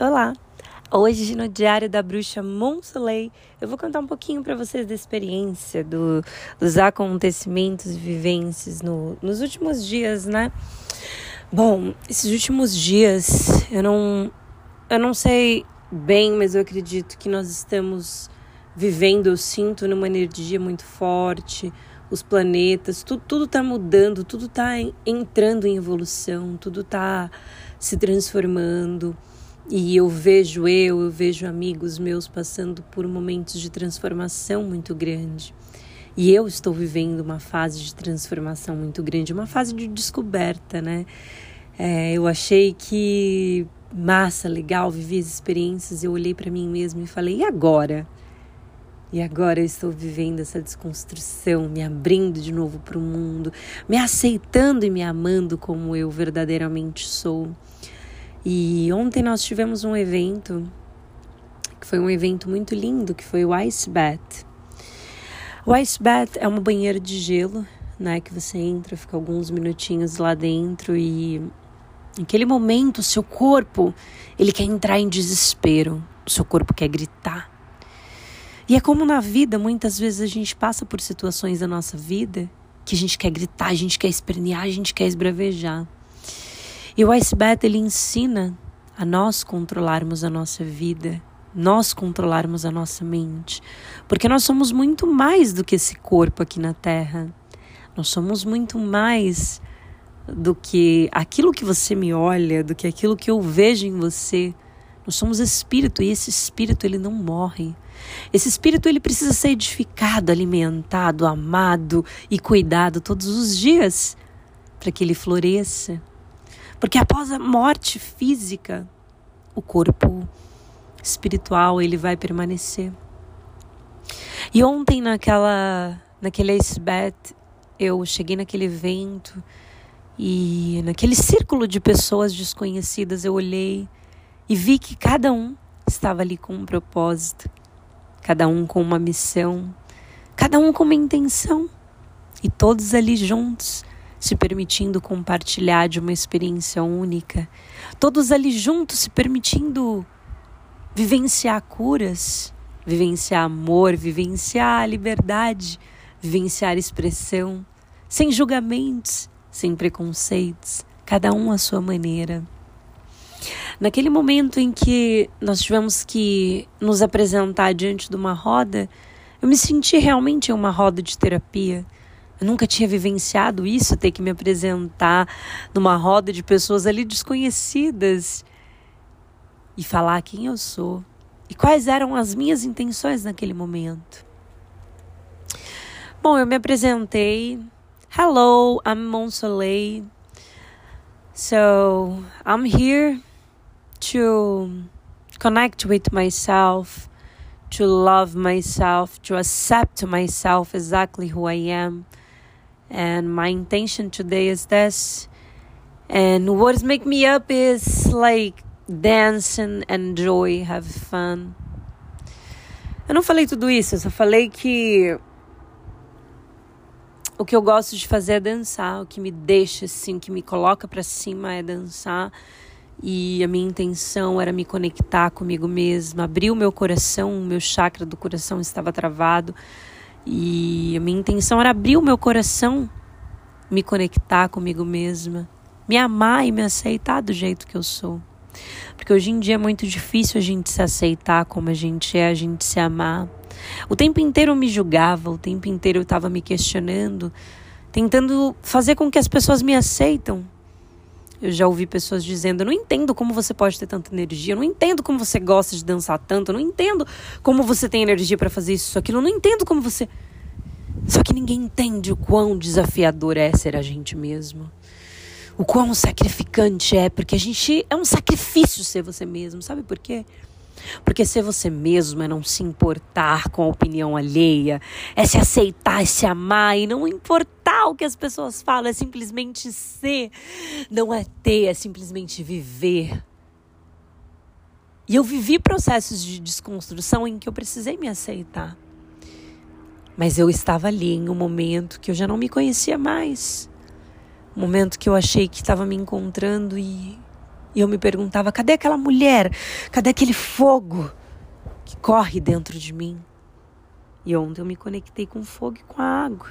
Olá! Hoje no Diário da Bruxa Monsoleil eu vou contar um pouquinho para vocês da experiência, do, dos acontecimentos e vivências no, nos últimos dias, né? Bom, esses últimos dias eu não, eu não sei bem, mas eu acredito que nós estamos vivendo, eu sinto, numa energia muito forte, os planetas, tudo, tudo tá mudando, tudo tá entrando em evolução, tudo tá se transformando. E eu vejo eu, eu vejo amigos meus passando por momentos de transformação muito grande. E eu estou vivendo uma fase de transformação muito grande, uma fase de descoberta, né? É, eu achei que massa, legal, vivi as experiências. Eu olhei para mim mesma e falei: e agora? E agora eu estou vivendo essa desconstrução, me abrindo de novo para o mundo, me aceitando e me amando como eu verdadeiramente sou. E ontem nós tivemos um evento que foi um evento muito lindo, que foi o Ice Bath. O Ice Bath é uma banheira de gelo, né, que você entra, fica alguns minutinhos lá dentro e naquele momento o seu corpo, ele quer entrar em desespero, o seu corpo quer gritar. E é como na vida, muitas vezes a gente passa por situações da nossa vida que a gente quer gritar, a gente quer espernear, a gente quer esbravejar. E o Ice Bath, ele ensina a nós controlarmos a nossa vida, nós controlarmos a nossa mente, porque nós somos muito mais do que esse corpo aqui na Terra. Nós somos muito mais do que aquilo que você me olha, do que aquilo que eu vejo em você. Nós somos espírito e esse espírito ele não morre. Esse espírito ele precisa ser edificado, alimentado, amado e cuidado todos os dias para que ele floresça. Porque após a morte física, o corpo espiritual ele vai permanecer. E ontem naquela naquele Acebet, eu cheguei naquele evento e naquele círculo de pessoas desconhecidas eu olhei e vi que cada um estava ali com um propósito, cada um com uma missão, cada um com uma intenção, e todos ali juntos, se permitindo compartilhar de uma experiência única, todos ali juntos se permitindo vivenciar curas, vivenciar amor, vivenciar liberdade, vivenciar expressão, sem julgamentos, sem preconceitos, cada um à sua maneira. Naquele momento em que nós tivemos que nos apresentar diante de uma roda, eu me senti realmente em uma roda de terapia. Eu nunca tinha vivenciado isso, ter que me apresentar numa roda de pessoas ali desconhecidas e falar quem eu sou e quais eram as minhas intenções naquele momento. Bom, eu me apresentei. Hello, I'm Monsoleil. So, I'm here to connect with myself, to love myself, to accept myself exactly who I am. And my intention today is this. And what's make me up is like dancing, enjoy, have fun. Eu não falei tudo isso, eu só falei que o que eu gosto de fazer é dançar, o que me deixa assim, o que me coloca para cima é dançar e a minha intenção era me conectar comigo mesma, abrir o meu coração, o meu chakra do coração estava travado e a minha intenção era abrir o meu coração, me conectar comigo mesma, me amar e me aceitar do jeito que eu sou. Porque hoje em dia é muito difícil a gente se aceitar como a gente é, a gente se amar. O tempo inteiro eu me julgava, o tempo inteiro eu estava me questionando, tentando fazer com que as pessoas me aceitam. Eu já ouvi pessoas dizendo: eu não entendo como você pode ter tanta energia, eu não entendo como você gosta de dançar tanto, eu não entendo como você tem energia para fazer isso, aquilo, eu não entendo como você. Só que ninguém entende o quão desafiador é ser a gente mesmo. O quão sacrificante é, porque a gente é um sacrifício ser você mesmo, sabe por quê? Porque ser você mesmo é não se importar com a opinião alheia, é se aceitar, é se amar e não importar o que as pessoas falam, é simplesmente ser, não é ter, é simplesmente viver. E eu vivi processos de desconstrução em que eu precisei me aceitar. Mas eu estava ali em um momento que eu já não me conhecia mais. Um momento que eu achei que estava me encontrando e E eu me perguntava: cadê aquela mulher? Cadê aquele fogo que corre dentro de mim? E ontem eu me conectei com o fogo e com a água,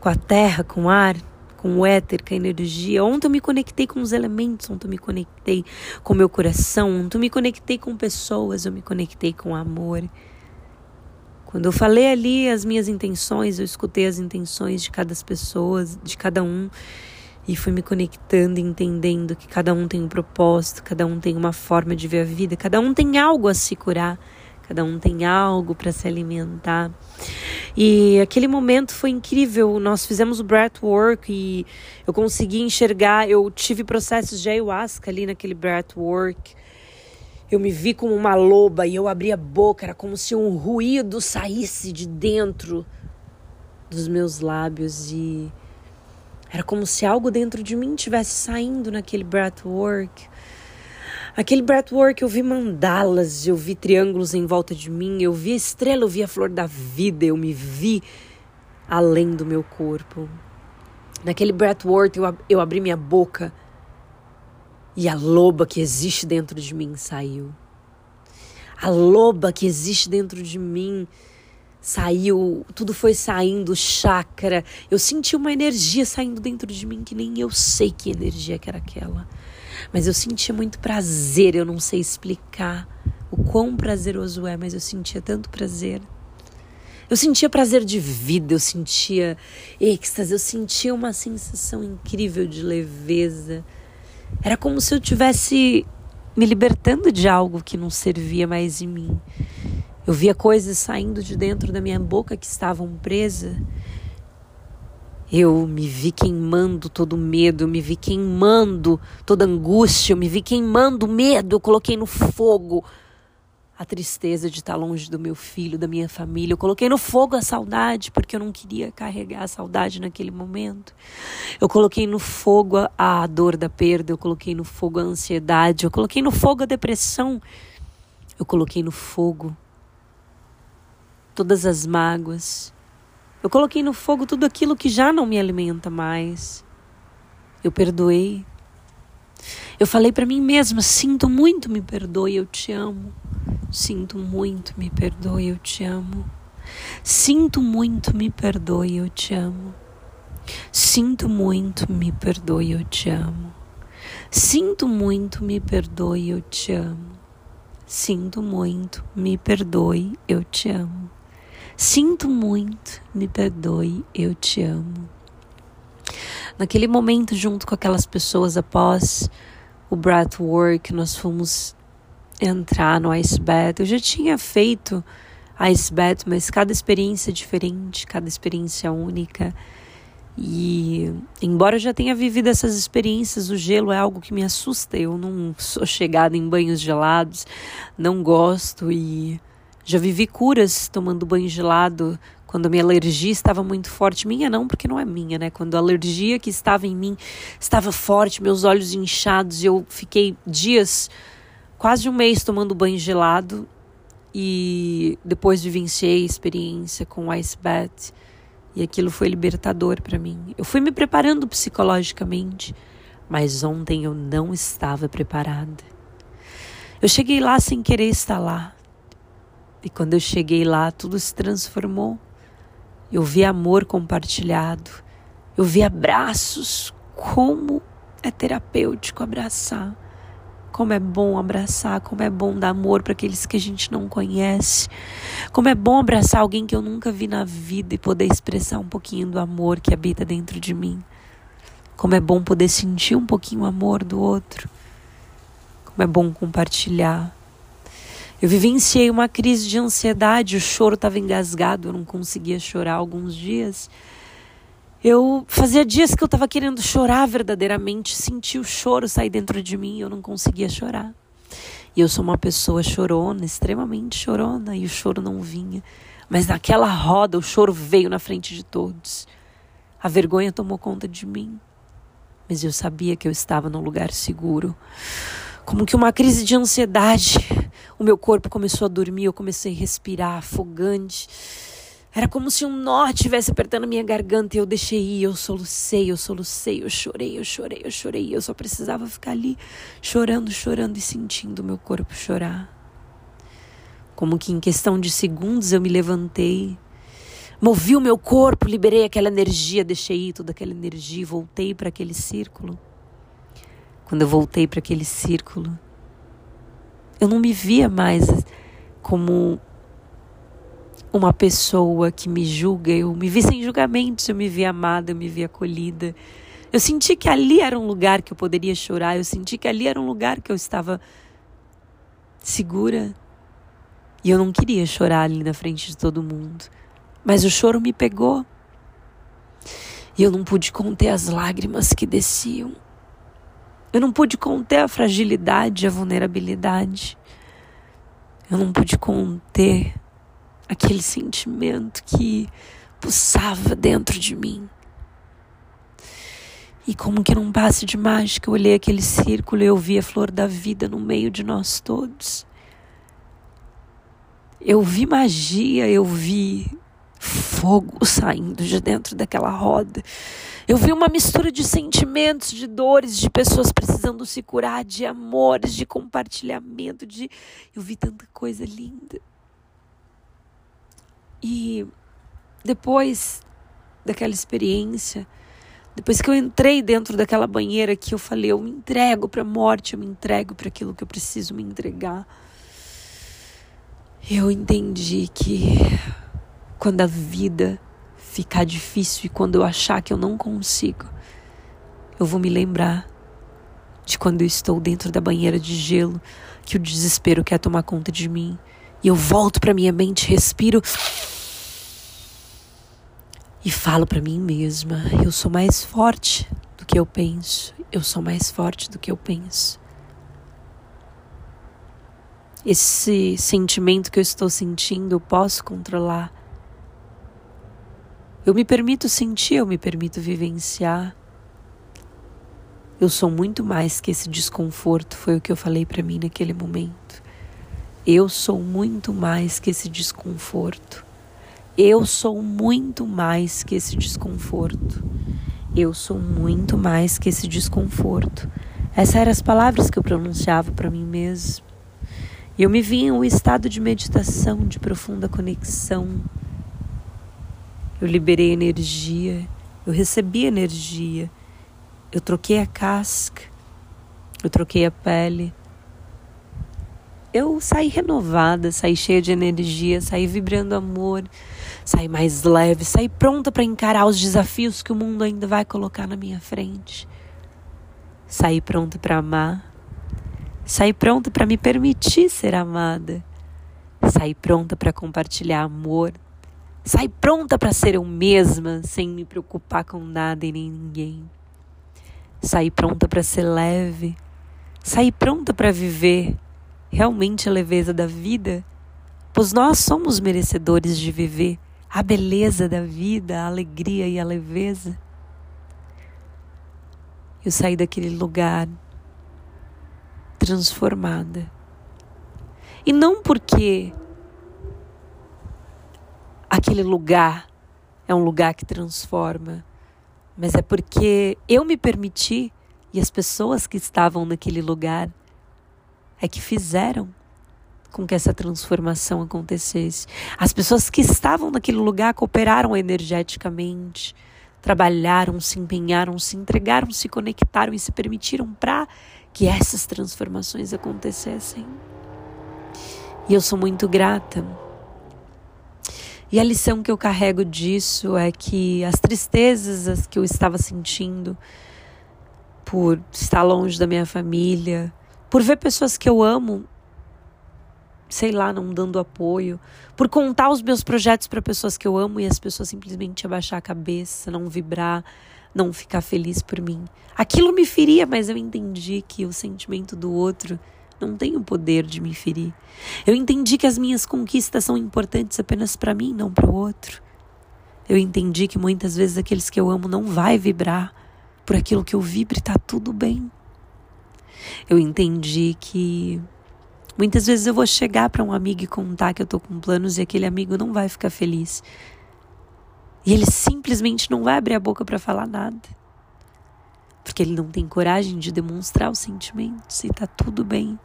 com a terra, com o ar, com o éter, com a energia. Ontem eu me conectei com os elementos, ontem eu me conectei com o meu coração, ontem eu me conectei com pessoas, eu me conectei com amor. Quando eu falei ali as minhas intenções, eu escutei as intenções de cada pessoa, de cada um, e fui me conectando, entendendo que cada um tem um propósito, cada um tem uma forma de ver a vida, cada um tem algo a se curar, cada um tem algo para se alimentar. E aquele momento foi incrível. Nós fizemos o breathwork e eu consegui enxergar. Eu tive processos de ayahuasca ali naquele breathwork. Eu me vi como uma loba e eu abri a boca, era como se um ruído saísse de dentro dos meus lábios e era como se algo dentro de mim tivesse saindo naquele breathwork. Aquele breathwork eu vi mandalas, eu vi triângulos em volta de mim, eu vi a estrela, eu vi a flor da vida, eu me vi além do meu corpo. Naquele breathwork eu, eu abri minha boca e a loba que existe dentro de mim saiu. A loba que existe dentro de mim saiu, tudo foi saindo, chakra. Eu senti uma energia saindo dentro de mim que nem eu sei que energia que era aquela. Mas eu sentia muito prazer, eu não sei explicar o quão prazeroso é, mas eu sentia tanto prazer. Eu sentia prazer de vida, eu sentia êxtase, eu sentia uma sensação incrível de leveza era como se eu tivesse me libertando de algo que não servia mais em mim. Eu via coisas saindo de dentro da minha boca que estavam presas. Eu me vi queimando todo medo, eu me vi queimando toda angústia, eu me vi queimando medo, eu coloquei no fogo a tristeza de estar longe do meu filho, da minha família. Eu coloquei no fogo a saudade, porque eu não queria carregar a saudade naquele momento. Eu coloquei no fogo a dor da perda, eu coloquei no fogo a ansiedade, eu coloquei no fogo a depressão. Eu coloquei no fogo todas as mágoas. Eu coloquei no fogo tudo aquilo que já não me alimenta mais. Eu perdoei. Eu falei para mim mesma: sinto muito, me perdoe, eu te amo. Sinto muito, me perdoe, eu te amo. Sinto muito, me perdoe, eu te amo. Sinto muito, me perdoe, eu te amo. Sinto muito, me perdoe, eu te amo. Sinto muito, me perdoe, eu te amo. Sinto muito, me perdoe, eu te amo. Naquele momento, junto com aquelas pessoas após o breathwork, nós fomos entrar no Ice Bath. Eu já tinha feito Ice Bath, mas cada experiência é diferente, cada experiência é única. E embora eu já tenha vivido essas experiências, o gelo é algo que me assusta. Eu não sou chegada em banhos gelados, não gosto e já vivi curas tomando banho gelado quando a minha alergia estava muito forte. Minha não, porque não é minha, né? Quando a alergia que estava em mim estava forte, meus olhos inchados, e eu fiquei dias quase um mês tomando banho gelado e depois vivenciei a experiência com o ice bath e aquilo foi libertador para mim. Eu fui me preparando psicologicamente, mas ontem eu não estava preparada. Eu cheguei lá sem querer estar lá. E quando eu cheguei lá, tudo se transformou. Eu vi amor compartilhado. Eu vi abraços. Como é terapêutico abraçar. Como é bom abraçar, como é bom dar amor para aqueles que a gente não conhece. Como é bom abraçar alguém que eu nunca vi na vida e poder expressar um pouquinho do amor que habita dentro de mim. Como é bom poder sentir um pouquinho o amor do outro. Como é bom compartilhar. Eu vivenciei uma crise de ansiedade, o choro estava engasgado, eu não conseguia chorar alguns dias. Eu fazia dias que eu estava querendo chorar verdadeiramente, senti o choro sair dentro de mim eu não conseguia chorar. E eu sou uma pessoa chorona, extremamente chorona, e o choro não vinha. Mas naquela roda o choro veio na frente de todos. A vergonha tomou conta de mim. Mas eu sabia que eu estava num lugar seguro. Como que uma crise de ansiedade. O meu corpo começou a dormir, eu comecei a respirar afogante Era como se um nó estivesse apertando minha garganta e eu deixei ir, eu solucei, eu solucei, eu chorei, eu chorei, eu chorei. Eu só precisava ficar ali chorando, chorando e sentindo o meu corpo chorar. Como que em questão de segundos eu me levantei, movi o meu corpo, liberei aquela energia, deixei ir toda aquela energia e voltei para aquele círculo. Quando eu voltei para aquele círculo, eu não me via mais como uma pessoa que me julga, eu me vi sem julgamentos, eu me vi amada, eu me vi acolhida. Eu senti que ali era um lugar que eu poderia chorar, eu senti que ali era um lugar que eu estava segura. E eu não queria chorar ali na frente de todo mundo. Mas o choro me pegou. E eu não pude conter as lágrimas que desciam. Eu não pude conter a fragilidade, a vulnerabilidade. Eu não pude conter aquele sentimento que pulsava dentro de mim. E como que num passe de mágica, eu olhei aquele círculo e eu vi a flor da vida no meio de nós todos. Eu vi magia, eu vi fogo saindo de dentro daquela roda. Eu vi uma mistura de sentimentos, de dores, de pessoas precisando se curar, de amores, de compartilhamento, de eu vi tanta coisa linda. E depois daquela experiência, depois que eu entrei dentro daquela banheira que eu falei, eu me entrego para a morte, eu me entrego para aquilo que eu preciso me entregar. Eu entendi que quando a vida ficar difícil e quando eu achar que eu não consigo, eu vou me lembrar de quando eu estou dentro da banheira de gelo, que o desespero quer tomar conta de mim, e eu volto para minha mente, respiro e falo para mim mesma: eu sou mais forte do que eu penso, eu sou mais forte do que eu penso. Esse sentimento que eu estou sentindo, eu posso controlar. Eu me permito sentir, eu me permito vivenciar. Eu sou muito mais que esse desconforto, foi o que eu falei para mim naquele momento. Eu sou muito mais que esse desconforto. Eu sou muito mais que esse desconforto. Eu sou muito mais que esse desconforto. Essas eram as palavras que eu pronunciava para mim mesmo. E eu me vi em um estado de meditação, de profunda conexão. Eu liberei energia, eu recebi energia, eu troquei a casca, eu troquei a pele. Eu saí renovada, saí cheia de energia, saí vibrando amor, sair mais leve, sair pronta para encarar os desafios que o mundo ainda vai colocar na minha frente. Sair pronta para amar. Sair pronta para me permitir ser amada. Sair pronta para compartilhar amor. Sair pronta para ser eu mesma, sem me preocupar com nada e nem ninguém. Sair pronta para ser leve. Sair pronta para viver realmente a leveza da vida, pois nós somos merecedores de viver a beleza da vida, a alegria e a leveza. Eu saí daquele lugar transformada. E não porque aquele lugar é um lugar que transforma, mas é porque eu me permiti e as pessoas que estavam naquele lugar é que fizeram com que essa transformação acontecesse. As pessoas que estavam naquele lugar cooperaram energeticamente, trabalharam, se empenharam, se entregaram, se conectaram e se permitiram para que essas transformações acontecessem. E eu sou muito grata. E a lição que eu carrego disso é que as tristezas as que eu estava sentindo por estar longe da minha família, por ver pessoas que eu amo sei lá, não dando apoio, por contar os meus projetos para pessoas que eu amo e as pessoas simplesmente abaixar a cabeça, não vibrar, não ficar feliz por mim. Aquilo me feria, mas eu entendi que o sentimento do outro não tem o poder de me ferir. Eu entendi que as minhas conquistas são importantes apenas para mim, não para o outro. Eu entendi que muitas vezes aqueles que eu amo não vai vibrar por aquilo que eu vibro e tá tudo bem. Eu entendi que Muitas vezes eu vou chegar para um amigo e contar que eu tô com planos e aquele amigo não vai ficar feliz. E ele simplesmente não vai abrir a boca para falar nada. Porque ele não tem coragem de demonstrar os sentimentos e tá tudo bem.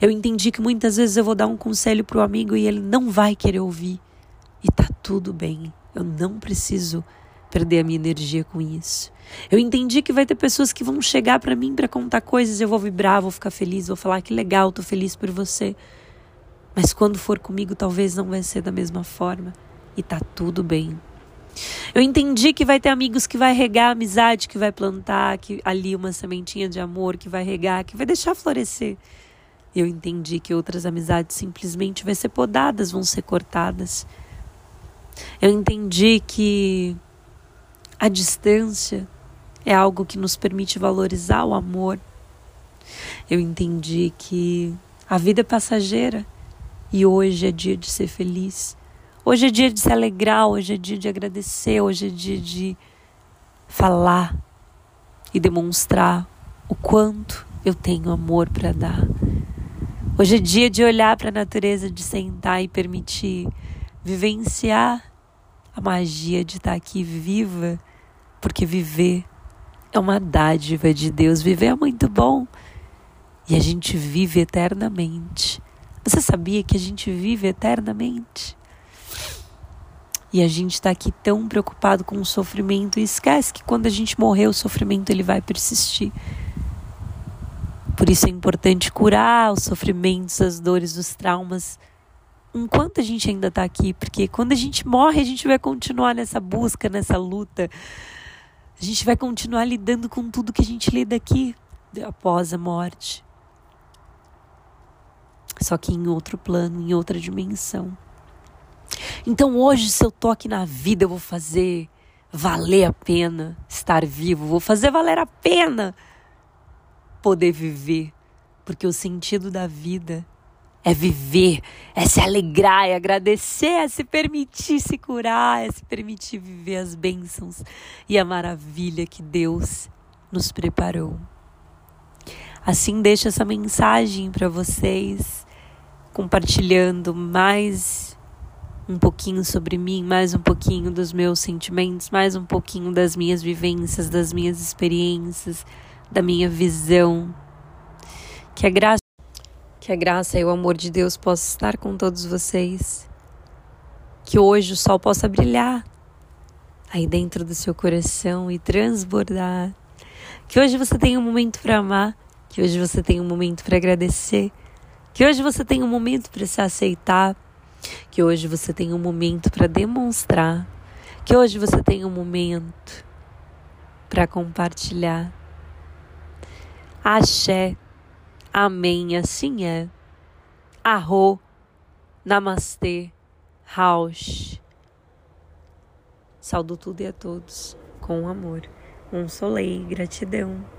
Eu entendi que muitas vezes eu vou dar um conselho pro amigo e ele não vai querer ouvir. E tá tudo bem. Eu não preciso perder a minha energia com isso. Eu entendi que vai ter pessoas que vão chegar para mim para contar coisas, eu vou vibrar, vou ficar feliz, vou falar que legal, tô feliz por você. Mas quando for comigo, talvez não vai ser da mesma forma e tá tudo bem. Eu entendi que vai ter amigos que vai regar a amizade, que vai plantar que ali uma sementinha de amor, que vai regar, que vai deixar florescer. Eu entendi que outras amizades simplesmente vão ser podadas, vão ser cortadas. Eu entendi que a distância é algo que nos permite valorizar o amor. Eu entendi que a vida é passageira e hoje é dia de ser feliz. Hoje é dia de se alegrar, hoje é dia de agradecer, hoje é dia de falar e demonstrar o quanto eu tenho amor para dar. Hoje é dia de olhar para a natureza, de sentar e permitir vivenciar a magia de estar aqui viva, porque viver é uma dádiva de Deus. Viver é muito bom e a gente vive eternamente. Você sabia que a gente vive eternamente? E a gente está aqui tão preocupado com o sofrimento e esquece que quando a gente morrer, o sofrimento ele vai persistir. Por isso é importante curar os sofrimentos, as dores, os traumas, enquanto a gente ainda está aqui, porque quando a gente morre, a gente vai continuar nessa busca, nessa luta. A gente vai continuar lidando com tudo que a gente lida aqui após a morte. Só que em outro plano, em outra dimensão. Então hoje, se eu tô aqui na vida, eu vou fazer valer a pena estar vivo, vou fazer valer a pena poder viver, porque o sentido da vida é viver, é se alegrar, é agradecer, é se permitir se curar, é se permitir viver as bênçãos e a maravilha que Deus nos preparou. Assim, deixo essa mensagem para vocês, compartilhando mais um pouquinho sobre mim, mais um pouquinho dos meus sentimentos, mais um pouquinho das minhas vivências, das minhas experiências, da minha visão. Que a graça, que a graça e o amor de Deus possa estar com todos vocês. Que hoje o sol possa brilhar aí dentro do seu coração e transbordar. Que hoje você tenha um momento para amar, que hoje você tenha um momento para agradecer, que hoje você tenha um momento para se aceitar que hoje você tenha um momento para demonstrar. Que hoje você tenha um momento para compartilhar. Axé. Amém. Assim é. Arro. Namastê. Raush. Saúdo tudo e a todos com amor. Um soleil, gratidão.